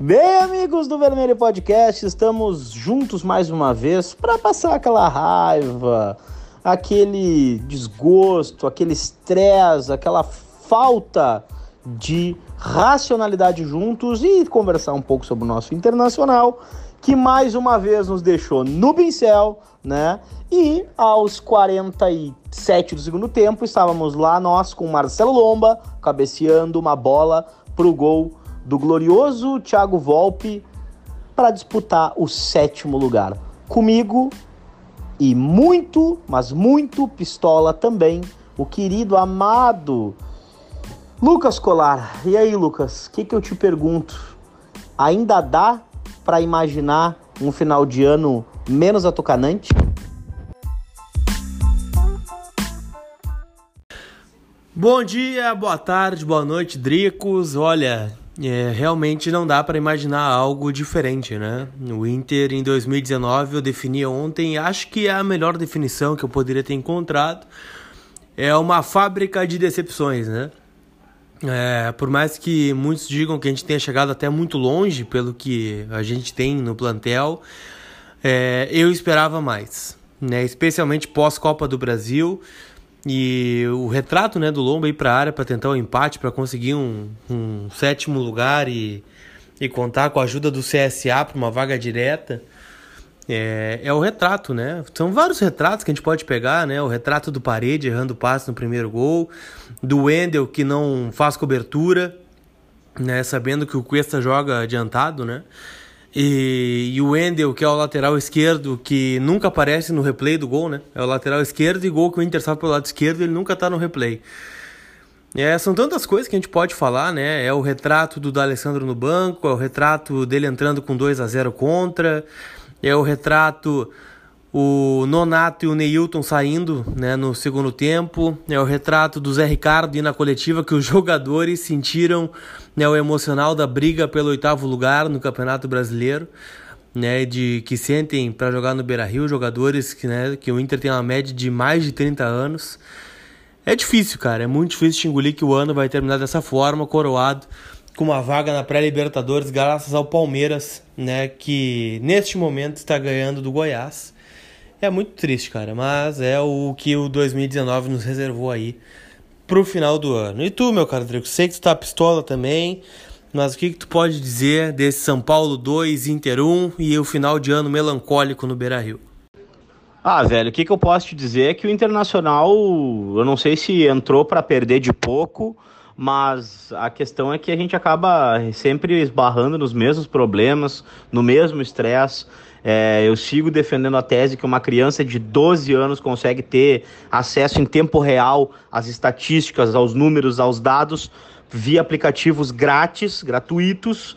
Bem, amigos do Vermelho Podcast, estamos juntos mais uma vez para passar aquela raiva, aquele desgosto, aquele estresse, aquela falta de racionalidade juntos e conversar um pouco sobre o nosso internacional, que mais uma vez nos deixou no pincel, né? E aos 47 do segundo tempo, estávamos lá nós com Marcelo Lomba cabeceando uma bola pro gol do glorioso Thiago Volpe para disputar o sétimo lugar. Comigo e muito, mas muito pistola também, o querido, amado Lucas Colar. E aí, Lucas, o que, que eu te pergunto? Ainda dá para imaginar um final de ano menos atocanante? Bom dia, boa tarde, boa noite, Dricos. Olha, é, realmente não dá para imaginar algo diferente, né? O Inter em 2019 eu defini ontem, acho que é a melhor definição que eu poderia ter encontrado. É uma fábrica de decepções, né? É, por mais que muitos digam que a gente tenha chegado até muito longe pelo que a gente tem no plantel, é, eu esperava mais, né? Especialmente pós Copa do Brasil. E o retrato né, do Lomba ir para a área para tentar o um empate, para conseguir um, um, sétimo lugar e, e contar com a ajuda do CSA para uma vaga direta. É, é o retrato, né? São vários retratos que a gente pode pegar, né? O retrato do Parede errando passe no primeiro gol, do Wendel que não faz cobertura, né? Sabendo que o Cuesta joga adiantado, né? E, e, o Wendel, que é o lateral esquerdo, que nunca aparece no replay do gol, né? É o lateral esquerdo e gol que o Inter salva pelo lado esquerdo, ele nunca tá no replay. É, são tantas coisas que a gente pode falar, né? É o retrato do D'Alessandro no banco, é o retrato dele entrando com 2 a 0 contra, é o retrato o Nonato e o Neilton saindo né, no segundo tempo. É o retrato do Zé Ricardo e na coletiva que os jogadores sentiram né, o emocional da briga pelo oitavo lugar no Campeonato Brasileiro. Né, de que sentem para jogar no Beira Rio, jogadores que, né, que o Inter tem uma média de mais de 30 anos. É difícil, cara, é muito difícil te engolir que o ano vai terminar dessa forma, coroado com uma vaga na pré-Libertadores, graças ao Palmeiras, né, que neste momento está ganhando do Goiás. É muito triste, cara, mas é o que o 2019 nos reservou aí pro final do ano. E tu, meu caro Drico, sei que tu tá pistola também, mas o que, que tu pode dizer desse São Paulo 2, Inter 1 e o final de ano melancólico no Beira-Rio? Ah, velho, o que, que eu posso te dizer é que o Internacional, eu não sei se entrou para perder de pouco, mas a questão é que a gente acaba sempre esbarrando nos mesmos problemas, no mesmo estresse. É, eu sigo defendendo a tese que uma criança de 12 anos consegue ter acesso em tempo real às estatísticas, aos números, aos dados, via aplicativos grátis, gratuitos.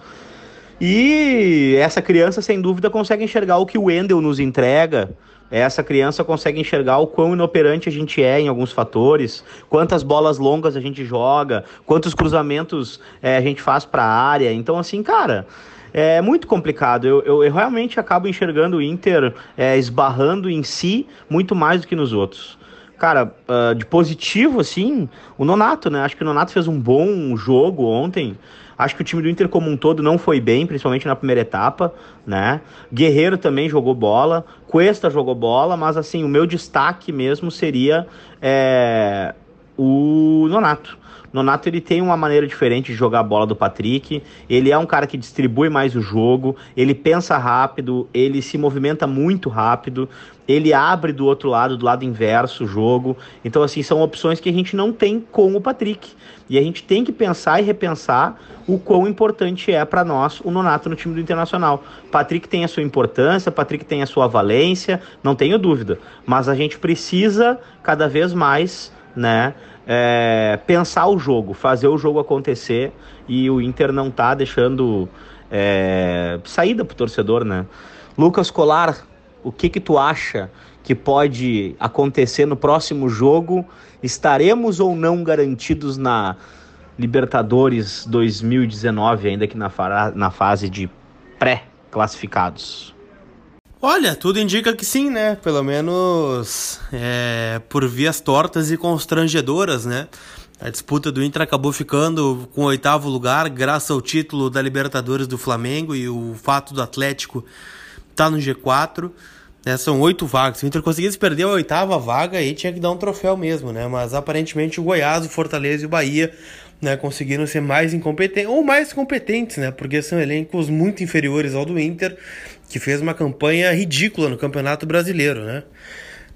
E essa criança, sem dúvida, consegue enxergar o que o Wendel nos entrega. Essa criança consegue enxergar o quão inoperante a gente é em alguns fatores, quantas bolas longas a gente joga, quantos cruzamentos é, a gente faz para a área. Então, assim, cara, é muito complicado. Eu, eu, eu realmente acabo enxergando o Inter é, esbarrando em si muito mais do que nos outros. Cara, uh, de positivo, assim, o Nonato, né? Acho que o Nonato fez um bom jogo ontem. Acho que o time do Inter como um todo não foi bem, principalmente na primeira etapa, né? Guerreiro também jogou bola, Cuesta jogou bola, mas assim, o meu destaque mesmo seria é, o Nonato. Nonato ele tem uma maneira diferente de jogar a bola do Patrick. Ele é um cara que distribui mais o jogo, ele pensa rápido, ele se movimenta muito rápido, ele abre do outro lado, do lado inverso o jogo. Então assim, são opções que a gente não tem com o Patrick. E a gente tem que pensar e repensar o quão importante é para nós o Nonato no time do Internacional. Patrick tem a sua importância, Patrick tem a sua valência, não tenho dúvida. Mas a gente precisa cada vez mais, né? é, pensar o jogo, fazer o jogo acontecer e o Inter não tá deixando é, saída pro torcedor, né? Lucas Colar, o que que tu acha que pode acontecer no próximo jogo? Estaremos ou não garantidos na Libertadores 2019, ainda que na, na fase de pré-classificados? Olha, tudo indica que sim, né? Pelo menos é, por vias tortas e constrangedoras, né? A disputa do Inter acabou ficando com o oitavo lugar, graças ao título da Libertadores do Flamengo e o fato do Atlético estar tá no G4. Né, são oito vagas. Se o Inter conseguisse perder a oitava vaga, aí tinha que dar um troféu mesmo, né? Mas aparentemente o Goiás, o Fortaleza e o Bahia né, conseguiram ser mais incompetentes, ou mais competentes, né? Porque são elencos muito inferiores ao do Inter, que fez uma campanha ridícula no Campeonato Brasileiro, né?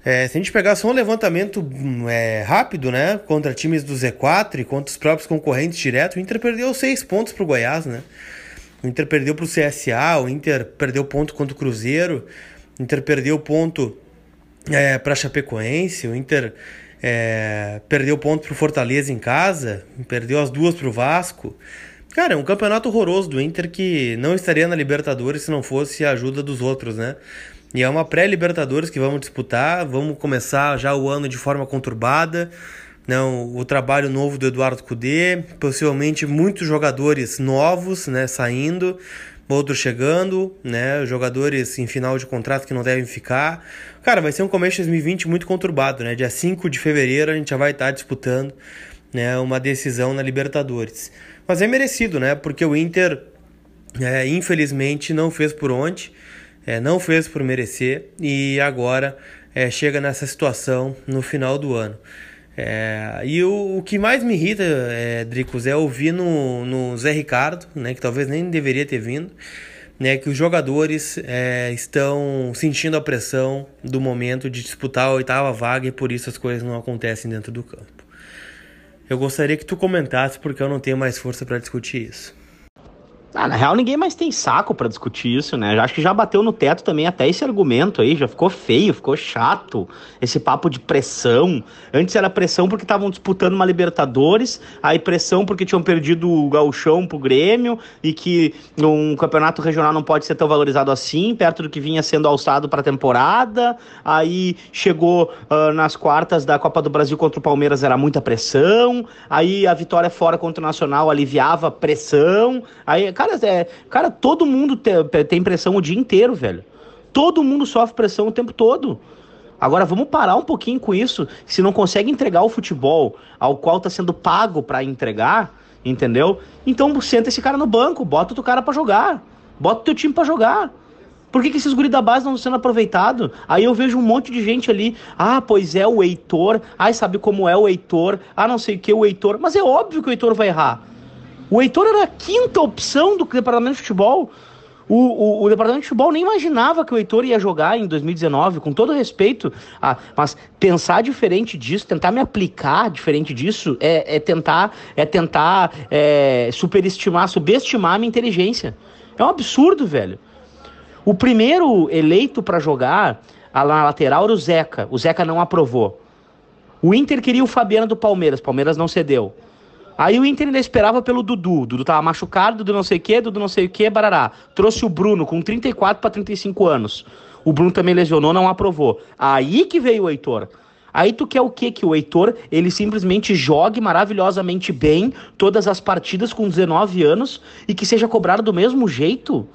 É, se a gente pegar só um levantamento hum, é, rápido, né, contra times do Z4 e contra os próprios concorrentes diretos, o Inter perdeu seis pontos para o Goiás, né? O Inter perdeu para o CSA, o Inter perdeu ponto contra o Cruzeiro, o Inter perdeu ponto é, para Chapecoense, o Inter é, perdeu ponto para o Fortaleza em casa, perdeu as duas para o Vasco. Cara, é um campeonato horroroso do Inter que não estaria na Libertadores se não fosse a ajuda dos outros, né? E é uma pré-Libertadores que vamos disputar. Vamos começar já o ano de forma conturbada. Não, né? o trabalho novo do Eduardo Cudê, possivelmente muitos jogadores novos, né, saindo, outros chegando, né, jogadores em final de contrato que não devem ficar. Cara, vai ser um começo de 2020 muito conturbado, né? Dia 5 de fevereiro a gente já vai estar disputando, né, uma decisão na Libertadores. Mas é merecido, né? Porque o Inter é, infelizmente não fez por onde é, não fez por merecer e agora é, chega nessa situação no final do ano. É, e o, o, que mais me irrita, é, Dricos, é ouvir no, no Zé Ricardo, né, que talvez nem deveria ter vindo, né, que os jogadores é, estão sentindo a pressão do momento de disputar a oitava vaga e por isso as coisas não acontecem dentro do campo. Eu gostaria que tu comentasse porque eu não tenho mais força para discutir isso. Ah, na real, ninguém mais tem saco para discutir isso, né? Acho que já bateu no teto também até esse argumento aí, já ficou feio, ficou chato. Esse papo de pressão. Antes era pressão porque estavam disputando uma Libertadores, aí pressão porque tinham perdido o Gauchão pro Grêmio e que um campeonato regional não pode ser tão valorizado assim, perto do que vinha sendo alçado para a temporada. Aí chegou uh, nas quartas da Copa do Brasil contra o Palmeiras, era muita pressão. Aí a vitória fora contra o Nacional aliviava pressão. Aí, cara, Cara, é, cara todo mundo te, tem pressão o dia inteiro, velho. Todo mundo sofre pressão o tempo todo. Agora vamos parar um pouquinho com isso. Se não consegue entregar o futebol ao qual está sendo pago para entregar, entendeu? Então senta esse cara no banco, bota o cara para jogar, bota o teu time para jogar. Por que, que esses guri da base não estão sendo aproveitados? Aí eu vejo um monte de gente ali, ah, pois é o Heitor, ai, sabe como é o Heitor, ah, não sei o que, o Heitor. Mas é óbvio que o Heitor vai errar. O Heitor era a quinta opção do departamento de futebol. O, o, o, departamento de futebol nem imaginava que o Heitor ia jogar em 2019, com todo respeito. Ah, mas pensar diferente disso, tentar me aplicar diferente disso, é, é tentar, é tentar é, superestimar, subestimar a minha inteligência. É um absurdo, velho. O primeiro eleito para jogar na lateral era o Zeca. O Zeca não aprovou. O Inter queria o Fabiano do Palmeiras. Palmeiras não cedeu. Aí o Inter ainda esperava pelo Dudu. Dudu tava machucado, Dudu não sei o que, Dudu não sei o que, barará. Trouxe o Bruno com 34 para 35 anos. O Bruno também lesionou, não aprovou. Aí que veio o Heitor. Aí tu quer o quê? Que o Heitor, ele simplesmente jogue maravilhosamente bem todas as partidas com 19 anos e que seja cobrado do mesmo jeito?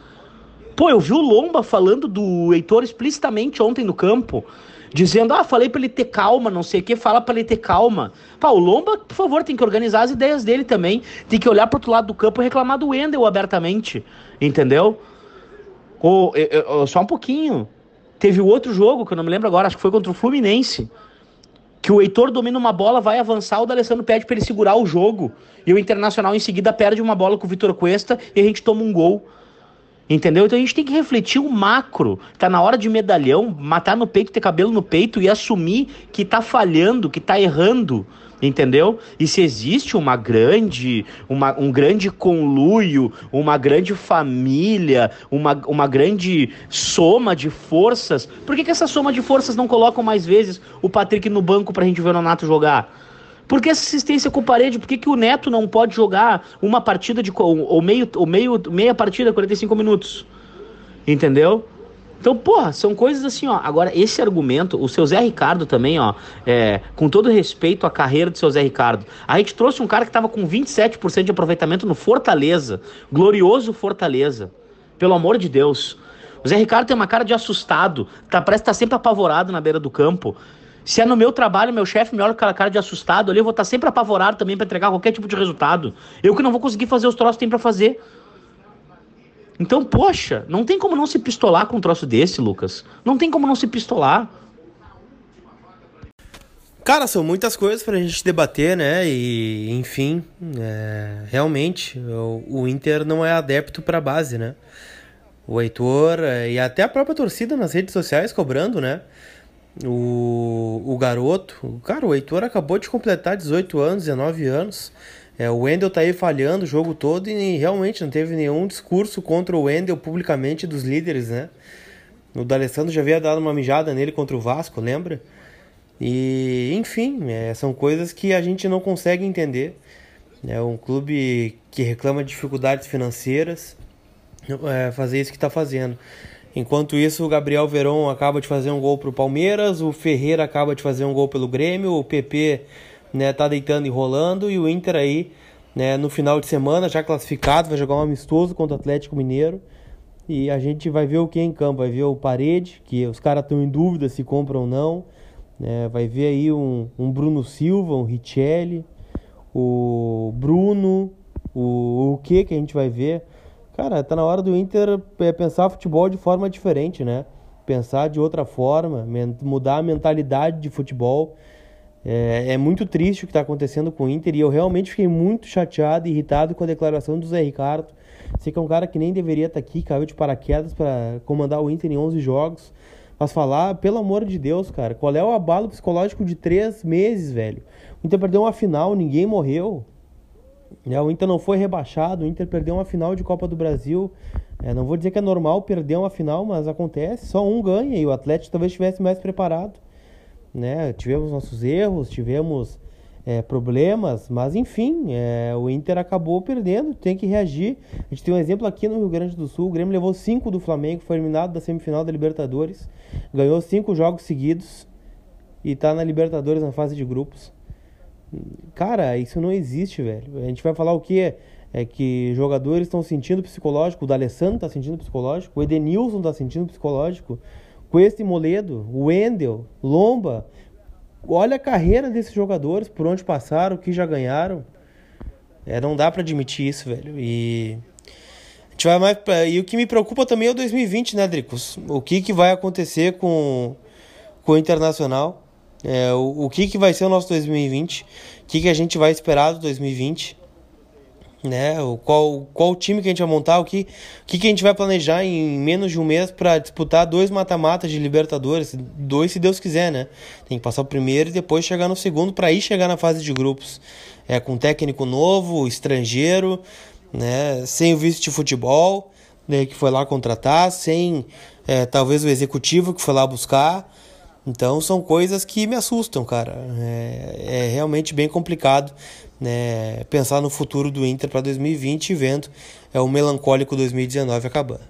Pô, eu vi o Lomba falando do Heitor explicitamente ontem no campo dizendo, ah, falei para ele ter calma, não sei o que, fala para ele ter calma. Pá, o Lomba, por favor, tem que organizar as ideias dele também, tem que olhar pro outro lado do campo e reclamar do Wendel abertamente, entendeu? Ou, só um pouquinho. Teve o outro jogo, que eu não me lembro agora, acho que foi contra o Fluminense, que o Heitor domina uma bola, vai avançar, o D'Alessandro pede para ele segurar o jogo, e o Internacional em seguida perde uma bola com o Vitor Cuesta e a gente toma um gol. Entendeu? Então a gente tem que refletir o macro. Tá na hora de medalhão, matar no peito, ter cabelo no peito e assumir que tá falhando, que tá errando. Entendeu? E se existe uma grande, uma, um grande conluio, uma grande família, uma, uma grande soma de forças, por que, que essa soma de forças não colocam mais vezes o Patrick no banco pra gente ver o Nonato jogar? Por que essa assistência com parede? Por que, que o Neto não pode jogar uma partida de. ou meio, ou meio, meia partida, 45 minutos? Entendeu? Então, porra, são coisas assim, ó. Agora, esse argumento, o seu Zé Ricardo também, ó, é, com todo respeito à carreira do seu Zé Ricardo, a gente trouxe um cara que tava com 27% de aproveitamento no Fortaleza, glorioso Fortaleza. Pelo amor de Deus. O Zé Ricardo tem uma cara de assustado, tá, parece estar tá sempre apavorado na beira do campo. Se é no meu trabalho, meu chefe me olha com aquela cara de assustado ali, eu vou estar sempre apavorado também para entregar qualquer tipo de resultado. Eu que não vou conseguir fazer os troços que tem para fazer. Então, poxa, não tem como não se pistolar com um troço desse, Lucas. Não tem como não se pistolar. Cara, são muitas coisas pra gente debater, né? E, enfim, é, realmente, o, o, Inter não é adepto pra base, né? O Heitor é, e até a própria torcida nas redes sociais cobrando, né? O, o garoto, cara, o Heitor acabou de completar 18 anos, 19 anos. É, o Wendel tá aí falhando o jogo todo e realmente não teve nenhum discurso contra o Wendel publicamente dos líderes, né? O D'Alessandro já havia dado uma mijada nele contra o Vasco, lembra? E, enfim, é, são coisas que a gente não consegue entender. É um clube que reclama de dificuldades financeiras, é, fazer isso que está fazendo. Enquanto isso, o Gabriel Veron acaba de fazer um gol para o Palmeiras, o Ferreira acaba de fazer um gol pelo Grêmio, o PP né, tá deitando e rolando, e o Inter aí, né, no final de semana, já classificado, vai jogar um amistoso contra o Atlético Mineiro. E a gente vai ver o que em campo, vai ver o Parede, que os caras estão em dúvida se compram ou não. Né, vai ver aí um, um Bruno Silva, um Richelli, o Bruno, o, o que que a gente vai ver. Cara, tá na hora do Inter é, pensar futebol de forma diferente, né? Pensar de outra forma, mudar a mentalidade de futebol. É, é muito triste o que está acontecendo com o Inter e eu realmente fiquei muito chateado e irritado com a declaração do Zé Ricardo. Sei que é um cara que nem deveria estar tá aqui, caiu de paraquedas para comandar o Inter em 11 jogos. Mas falar, pelo amor de Deus, cara, qual é o abalo psicológico de três meses, velho? O Inter perdeu uma final, ninguém morreu. É, o Inter não foi rebaixado, o Inter perdeu uma final de Copa do Brasil. É, não vou dizer que é normal perder uma final, mas acontece, só um ganha e o Atlético talvez estivesse mais preparado né? Tivemos nossos erros, tivemos é, problemas, mas enfim, é, o Inter acabou perdendo, tem que reagir. A gente tem um exemplo aqui no Rio Grande do Sul: o Grêmio levou cinco do Flamengo, foi eliminado da semifinal da Libertadores, ganhou cinco jogos seguidos e tá na Libertadores na fase de grupos. Cara, isso não existe, velho. A gente vai falar o que? É que jogadores estão sentindo psicológico, o D'Alessandro está sentindo psicológico, o Edenilson está sentindo psicológico. Cuesta e Moledo, Wendel, Lomba. Olha a carreira desses jogadores, por onde passaram, o que já ganharam. É, não dá para admitir isso, velho. E a gente vai mais pra... e o que me preocupa também é o 2020, né, Dricos? O que que vai acontecer com com o Internacional? É, o, o que que vai ser o nosso 2020? O que que a gente vai esperar do 2020? né? O qual, qual time que a gente vai montar, o que, o que, que a gente vai planejar em menos de um mês para disputar dois mata-matas de Libertadores, dois se Deus quiser, né? Tem que passar o primeiro e depois chegar no segundo para ir chegar na fase de grupos. É com técnico novo, estrangeiro, né? Sem o vice de futebol, né? que foi lá contratar, sem é, talvez o executivo que foi lá buscar. Então são coisas que me assustam, cara. É, é realmente bem complicado né, pensar no futuro do Inter para 2020 e vendo é o melancólico 2019 acabando.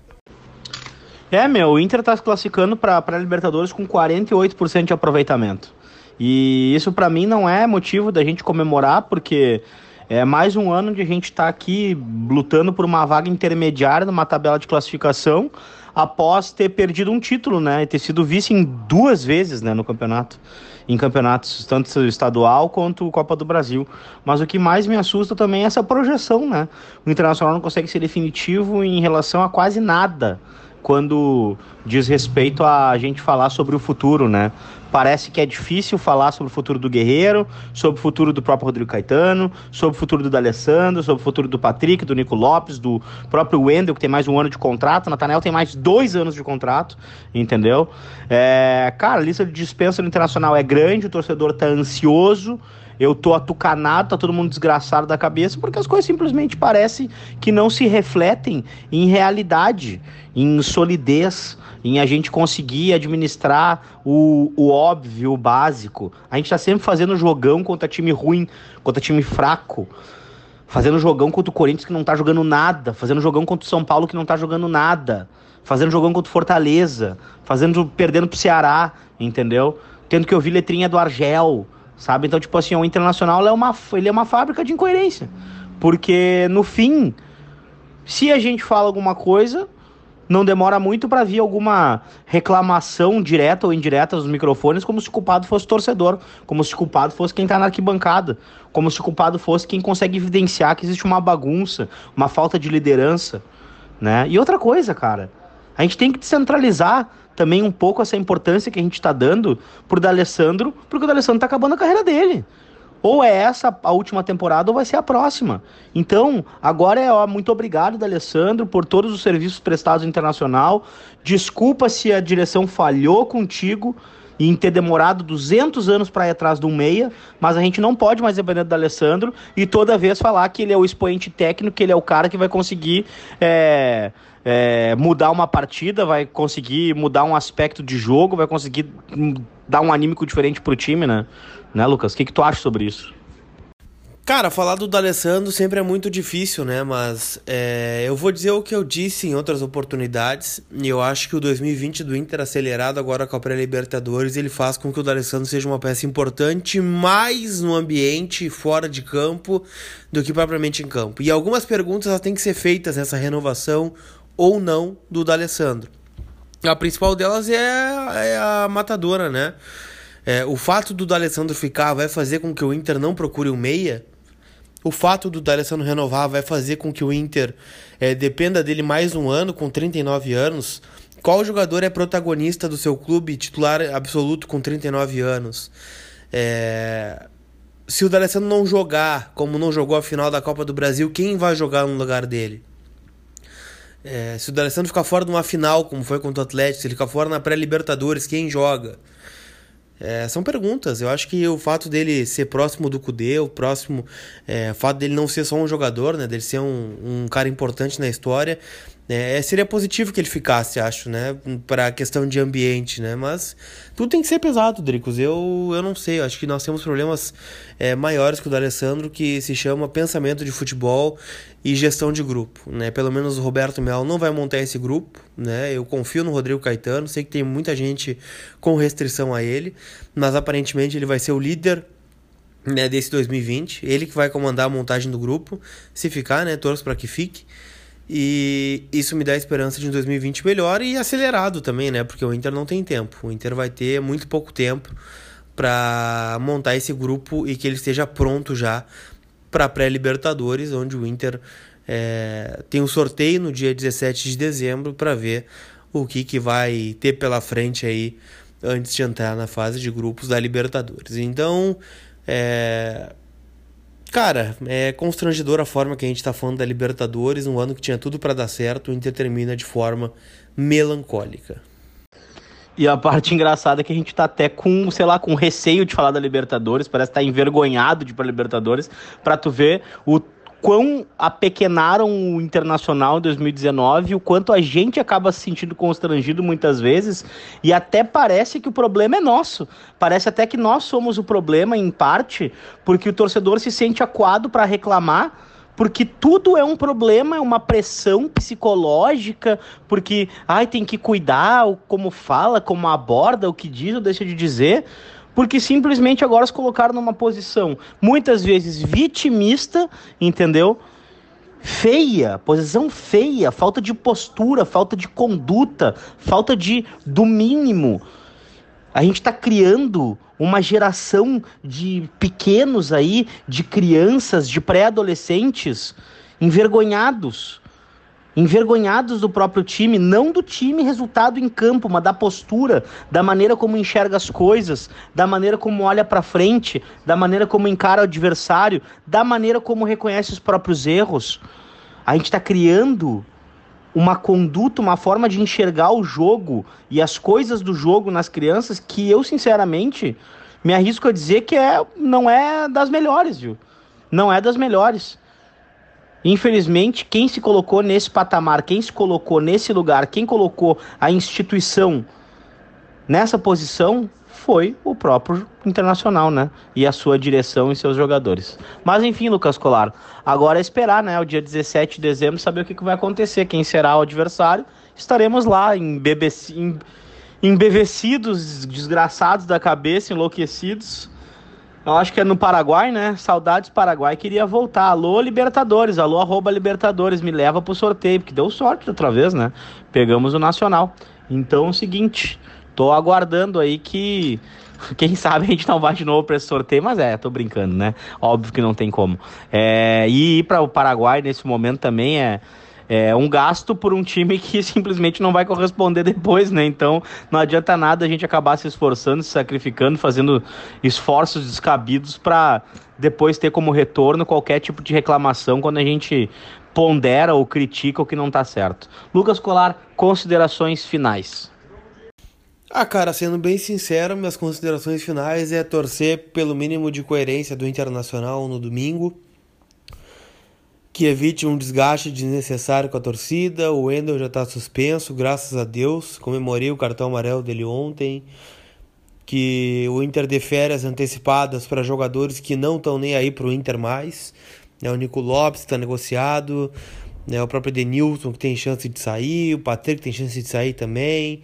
É, meu, o Inter está se classificando para Libertadores com 48% de aproveitamento. E isso para mim não é motivo da gente comemorar, porque é mais um ano de a gente estar tá aqui lutando por uma vaga intermediária numa tabela de classificação após ter perdido um título, né? E ter sido vice em duas vezes, né, no campeonato. Em campeonatos tanto estadual quanto Copa do Brasil. Mas o que mais me assusta também é essa projeção, né? O Internacional não consegue ser definitivo em relação a quase nada quando diz respeito a gente falar sobre o futuro, né? Parece que é difícil falar sobre o futuro do Guerreiro, sobre o futuro do próprio Rodrigo Caetano, sobre o futuro do D'Alessandro, sobre o futuro do Patrick, do Nico Lopes, do próprio Wendel, que tem mais um ano de contrato, Natanel tem mais dois anos de contrato, entendeu? É, cara, a lista de dispensa no Internacional é grande, o torcedor tá ansioso, eu tô atucanado, tá todo mundo desgraçado da cabeça, porque as coisas simplesmente parecem que não se refletem em realidade, em solidez, em a gente conseguir administrar o, o óbvio, o básico. A gente tá sempre fazendo jogão contra time ruim, contra time fraco. Fazendo jogão contra o Corinthians que não tá jogando nada. Fazendo jogão contra o São Paulo que não tá jogando nada. Fazendo jogão contra o Fortaleza. Fazendo, perdendo pro Ceará, entendeu? Tendo que ouvir letrinha do Argel sabe? Então, tipo assim, o Internacional é uma, ele é uma fábrica de incoerência. Porque, no fim, se a gente fala alguma coisa, não demora muito para vir alguma reclamação direta ou indireta dos microfones, como se o culpado fosse o torcedor, como se o culpado fosse quem está na arquibancada, como se o culpado fosse quem consegue evidenciar que existe uma bagunça, uma falta de liderança, né? E outra coisa, cara, a gente tem que descentralizar também um pouco essa importância que a gente está dando pro D'Alessandro, porque o D'Alessandro está acabando a carreira dele. Ou é essa a última temporada ou vai ser a próxima. Então, agora é ó, muito obrigado, D'Alessandro, por todos os serviços prestados internacional. Desculpa se a direção falhou contigo em ter demorado 200 anos para ir atrás do meia, mas a gente não pode mais depender do Alessandro e toda vez falar que ele é o expoente técnico, que ele é o cara que vai conseguir é, é, mudar uma partida, vai conseguir mudar um aspecto de jogo, vai conseguir dar um anímico diferente pro time, né? Né, Lucas? O que, que tu acha sobre isso? Cara, falar do D'Alessandro sempre é muito difícil, né? Mas é, eu vou dizer o que eu disse em outras oportunidades. E eu acho que o 2020 do Inter acelerado agora com a pré-Libertadores, ele faz com que o D'Alessandro seja uma peça importante mais no ambiente fora de campo do que propriamente em campo. E algumas perguntas têm que ser feitas nessa renovação ou não do D'Alessandro. A principal delas é, é a matadora, né? É, o fato do D'Alessandro ficar vai fazer com que o Inter não procure o um meia? O fato do D'Alessandro renovar vai fazer com que o Inter é, dependa dele mais um ano, com 39 anos? Qual jogador é protagonista do seu clube, titular absoluto com 39 anos? É... Se o D'Alessandro não jogar, como não jogou a final da Copa do Brasil, quem vai jogar no lugar dele? É... Se o D'Alessandro ficar fora de uma final, como foi contra o Atlético, se ele ficar fora na pré-Libertadores, quem joga? É, são perguntas. Eu acho que o fato dele ser próximo do Kudê, o próximo. É, o fato dele não ser só um jogador, né? Dele ser um, um cara importante na história. É, seria positivo que ele ficasse, acho, né? Para a questão de ambiente, né? Mas tudo tem que ser pesado, Dricos. Eu, eu não sei. Eu acho que nós temos problemas é, maiores que o do Alessandro, que se chama pensamento de futebol e gestão de grupo, né? Pelo menos o Roberto Mel não vai montar esse grupo, né? Eu confio no Rodrigo Caetano. Sei que tem muita gente com restrição a ele, mas aparentemente ele vai ser o líder né, desse 2020. Ele que vai comandar a montagem do grupo. Se ficar, né? Torço para que fique. E isso me dá esperança de um 2020 melhor e acelerado também, né? Porque o Inter não tem tempo. O Inter vai ter muito pouco tempo para montar esse grupo e que ele esteja pronto já para pré-Libertadores, onde o Inter é, tem um sorteio no dia 17 de dezembro para ver o que, que vai ter pela frente aí antes de entrar na fase de grupos da Libertadores. Então, é, Cara, é constrangedor a forma que a gente tá falando da Libertadores, um ano que tinha tudo para dar certo, o Inter termina de forma melancólica. E a parte engraçada é que a gente tá até com, sei lá, com receio de falar da Libertadores, parece estar tá envergonhado de ir pra Libertadores, pra tu ver o quão apequenaram o Internacional em 2019, o quanto a gente acaba se sentindo constrangido muitas vezes, e até parece que o problema é nosso. Parece até que nós somos o problema, em parte, porque o torcedor se sente acuado para reclamar porque tudo é um problema, é uma pressão psicológica, porque ai, tem que cuidar como fala, como aborda, o que diz ou deixa de dizer porque simplesmente agora se colocaram numa posição muitas vezes vitimista, entendeu? Feia, posição feia, falta de postura, falta de conduta, falta de do mínimo. A gente está criando uma geração de pequenos aí, de crianças, de pré-adolescentes envergonhados envergonhados do próprio time, não do time resultado em campo, mas da postura, da maneira como enxerga as coisas, da maneira como olha para frente, da maneira como encara o adversário, da maneira como reconhece os próprios erros. A gente está criando uma conduta, uma forma de enxergar o jogo e as coisas do jogo nas crianças que eu, sinceramente, me arrisco a dizer que é, não é das melhores, viu? Não é das melhores. Infelizmente, quem se colocou nesse patamar, quem se colocou nesse lugar, quem colocou a instituição nessa posição foi o próprio Internacional, né? E a sua direção e seus jogadores. Mas enfim, Lucas Colar, agora é esperar, né? O dia 17 de dezembro, saber o que, vai acontecer, quem será o adversário. Estaremos lá, embebecidos, desgraçados da cabeça, enlouquecidos Eu acho que é no Paraguai, né? Saudades Paraguai queria voltar. Alô, Libertadores, alô, arroba Libertadores, me leva pro sorteio, porque deu sorte outra vez, né? Pegamos o Nacional. Então, é o seguinte, tô aguardando aí que. Quem sabe a gente não vai de novo para esse sorteio, mas é, tô brincando, né? Óbvio que não tem como. É, e ir para o Paraguai nesse momento também é, é um gasto por um time que simplesmente não vai corresponder depois, né? Então não adianta nada a gente acabar se esforçando, se sacrificando, fazendo esforços descabidos para depois ter como retorno qualquer tipo de reclamação quando a gente pondera ou critica o que não está certo. Lucas Colar, considerações finais. Ah, cara, sendo bem sincero, minhas considerações finais é torcer pelo mínimo de coerência do Internacional no domingo que evite um desgaste desnecessário com a torcida. O Wendel já está suspenso, graças a Deus. Comemorei o cartão amarelo dele ontem. Que o Inter dê férias antecipadas para jogadores que não estão nem aí para o Inter mais. É o Nico Lopes está negociado. É o próprio Denilson que tem chance de sair. O Patrick tem chance de sair também.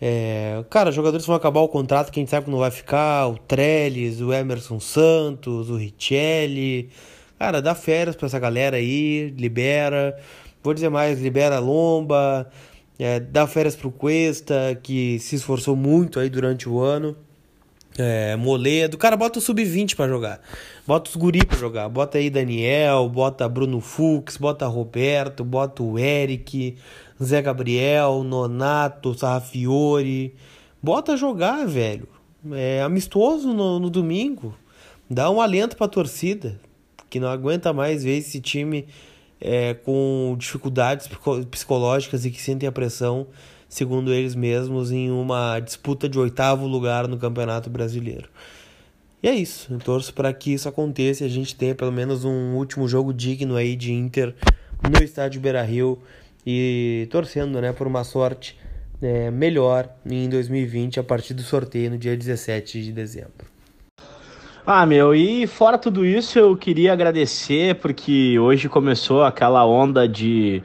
É, cara, jogadores vão acabar o contrato que a gente sabe que não vai ficar. O Trellis, o Emerson Santos, o Richelli. Cara, dá férias pra essa galera aí, libera. Vou dizer mais, libera a Lomba, é, dá férias pro Cuesta, que se esforçou muito aí durante o ano. É, Moledo, cara, bota o sub-20 para jogar. Bota os guri pra jogar. Bota aí Daniel, bota Bruno Fux, bota Roberto, bota o Eric, Zé Gabriel, Nonato, Sarrafiore. Bota jogar, velho. É amistoso no, no domingo. Dá um alento pra torcida que não aguenta mais ver esse time é, com dificuldades psicológicas e que sentem a pressão, segundo eles mesmos, em uma disputa de oitavo lugar no Campeonato Brasileiro. E é isso, eu torço para que isso aconteça e a gente tenha pelo menos um último jogo digno aí de Inter no estádio Beira-Rio e torcendo né, por uma sorte é, melhor em 2020 a partir do sorteio no dia 17 de dezembro. Ah, meu, e fora tudo isso, eu queria agradecer porque hoje começou aquela onda de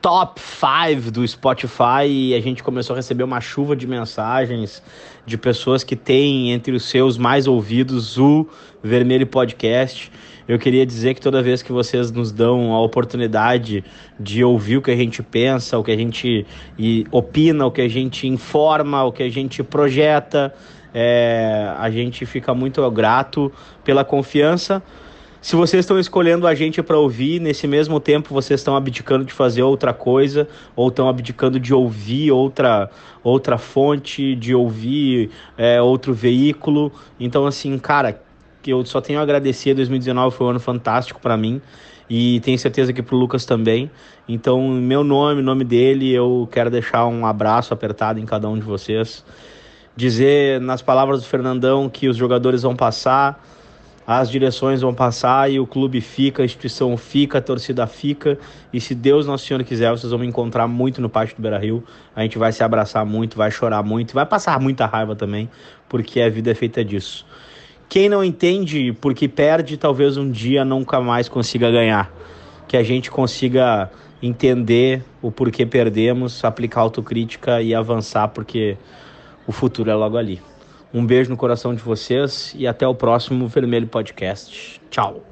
top 5 do Spotify e a gente começou a receber uma chuva de mensagens de pessoas que têm entre os seus mais ouvidos o Vermelho Podcast. Eu queria dizer que toda vez que vocês nos dão a oportunidade de ouvir o que a gente pensa, o que a gente opina, o que a gente informa, o que a gente projeta, é, a gente fica muito grato pela confiança. Se vocês estão escolhendo a gente para ouvir, nesse mesmo tempo vocês estão abdicando de fazer outra coisa, ou estão abdicando de ouvir outra, outra fonte, de ouvir é, outro veículo. Então, assim, cara, eu só tenho a agradecer. 2019 foi um ano fantástico para mim e tenho certeza que para o Lucas também. Então, meu nome, nome dele, eu quero deixar um abraço apertado em cada um de vocês dizer nas palavras do Fernandão que os jogadores vão passar, as direções vão passar e o clube fica, a instituição fica, a torcida fica. E se Deus Nosso Senhor quiser, vocês vão me encontrar muito no pátio do Beira Rio. A gente vai se abraçar muito, vai chorar muito, vai passar muita raiva também, porque a vida é feita disso. Quem não entende porque perde, talvez um dia nunca mais consiga ganhar. Que a gente consiga entender o porquê perdemos, aplicar autocrítica e avançar, porque o futuro é logo ali. Um beijo no coração de vocês e até o próximo Vermelho Podcast. Tchau.